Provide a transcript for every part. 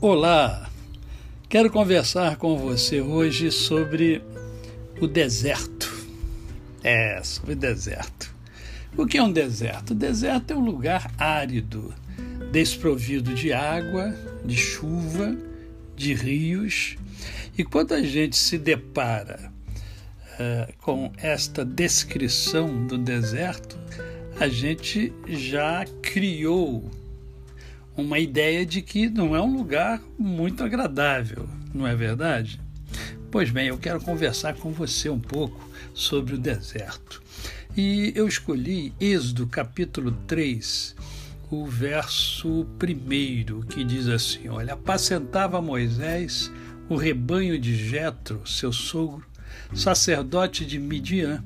Olá! Quero conversar com você hoje sobre o deserto. É, sobre deserto. O que é um deserto? O deserto é um lugar árido, desprovido de água, de chuva, de rios. E quando a gente se depara uh, com esta descrição do deserto, a gente já criou uma ideia de que não é um lugar muito agradável, não é verdade? Pois bem, eu quero conversar com você um pouco sobre o deserto. E eu escolhi Êxodo capítulo 3, o verso 1, que diz assim: Olha, apacentava Moisés o rebanho de Jetro, seu sogro, sacerdote de Midian,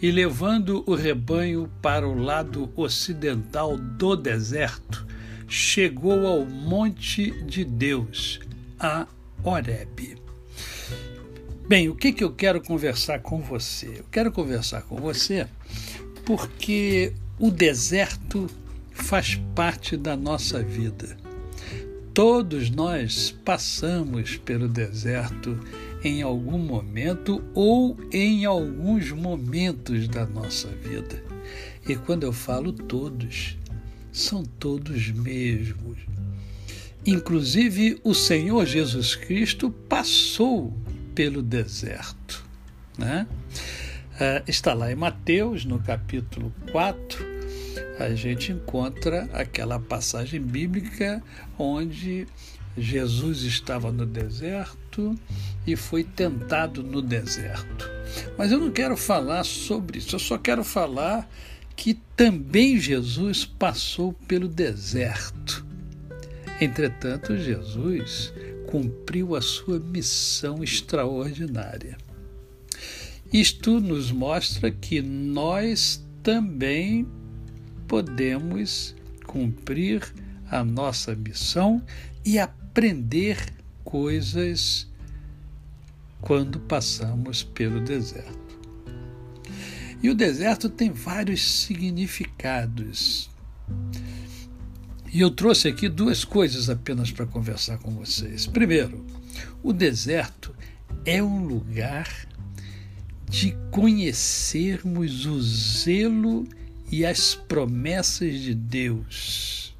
e levando o rebanho para o lado ocidental do deserto, chegou ao monte de Deus, a Horebe. Bem, o que, que eu quero conversar com você? Eu quero conversar com você porque o deserto faz parte da nossa vida. Todos nós passamos pelo deserto em algum momento ou em alguns momentos da nossa vida. E quando eu falo todos, são todos mesmos. Inclusive, o Senhor Jesus Cristo passou pelo deserto. Né? Uh, está lá em Mateus, no capítulo 4, a gente encontra aquela passagem bíblica onde Jesus estava no deserto e foi tentado no deserto. Mas eu não quero falar sobre isso, eu só quero falar que também Jesus passou pelo deserto. Entretanto, Jesus cumpriu a sua missão extraordinária. Isto nos mostra que nós também podemos cumprir a nossa missão e aprender coisas quando passamos pelo deserto. E o deserto tem vários significados. E eu trouxe aqui duas coisas apenas para conversar com vocês. Primeiro, o deserto é um lugar de conhecermos o zelo e as promessas de Deus.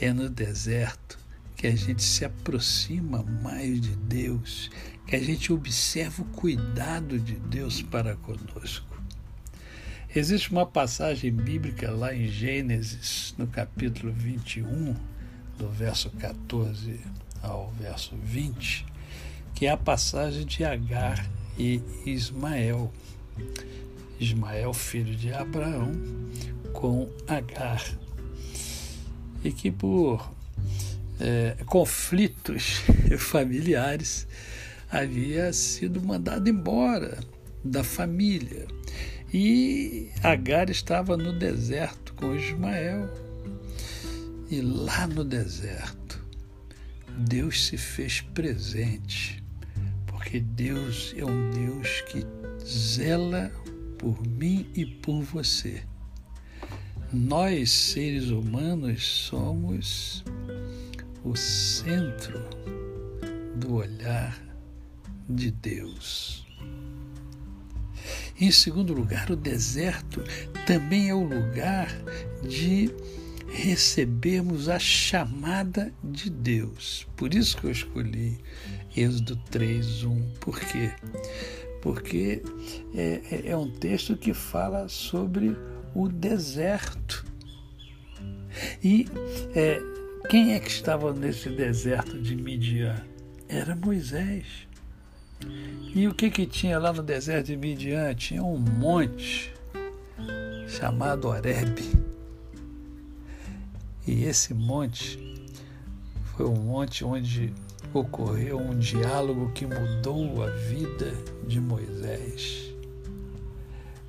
É no deserto que a gente se aproxima mais de Deus, que a gente observa o cuidado de Deus para conosco. Existe uma passagem bíblica lá em Gênesis, no capítulo 21, do verso 14 ao verso 20, que é a passagem de Agar e Ismael. Ismael, filho de Abraão, com Agar. E que por é, conflitos familiares, havia sido mandado embora da família. E Agar estava no deserto com Ismael. E lá no deserto, Deus se fez presente, porque Deus é um Deus que zela por mim e por você. Nós, seres humanos, somos o centro do olhar de Deus. Em segundo lugar, o deserto também é o lugar de recebermos a chamada de Deus. Por isso que eu escolhi Êxodo 3:1. Por quê? Porque é, é, é um texto que fala sobre o deserto. E é, quem é que estava nesse deserto de Midian? Era Moisés. E o que que tinha lá no deserto de Midian? Tinha um monte chamado Horeb. E esse monte foi um monte onde ocorreu um diálogo que mudou a vida de Moisés.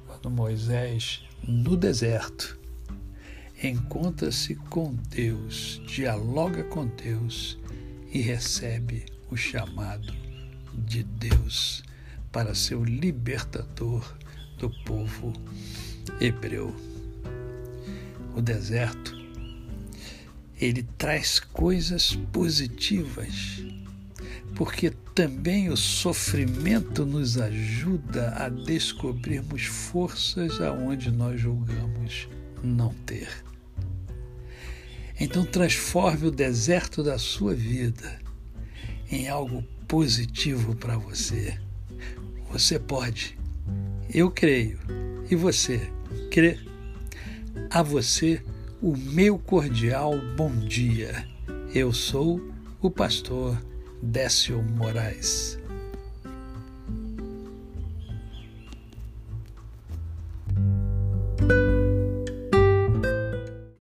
Quando Moisés, no deserto, encontra-se com Deus, dialoga com Deus e recebe o chamado de Deus para ser o libertador do povo hebreu. O deserto ele traz coisas positivas, porque também o sofrimento nos ajuda a descobrirmos forças aonde nós julgamos não ter. Então transforme o deserto da sua vida em algo positivo para você. Você pode. Eu creio. E você crê? A você o meu cordial bom dia. Eu sou o pastor Décio Moraes.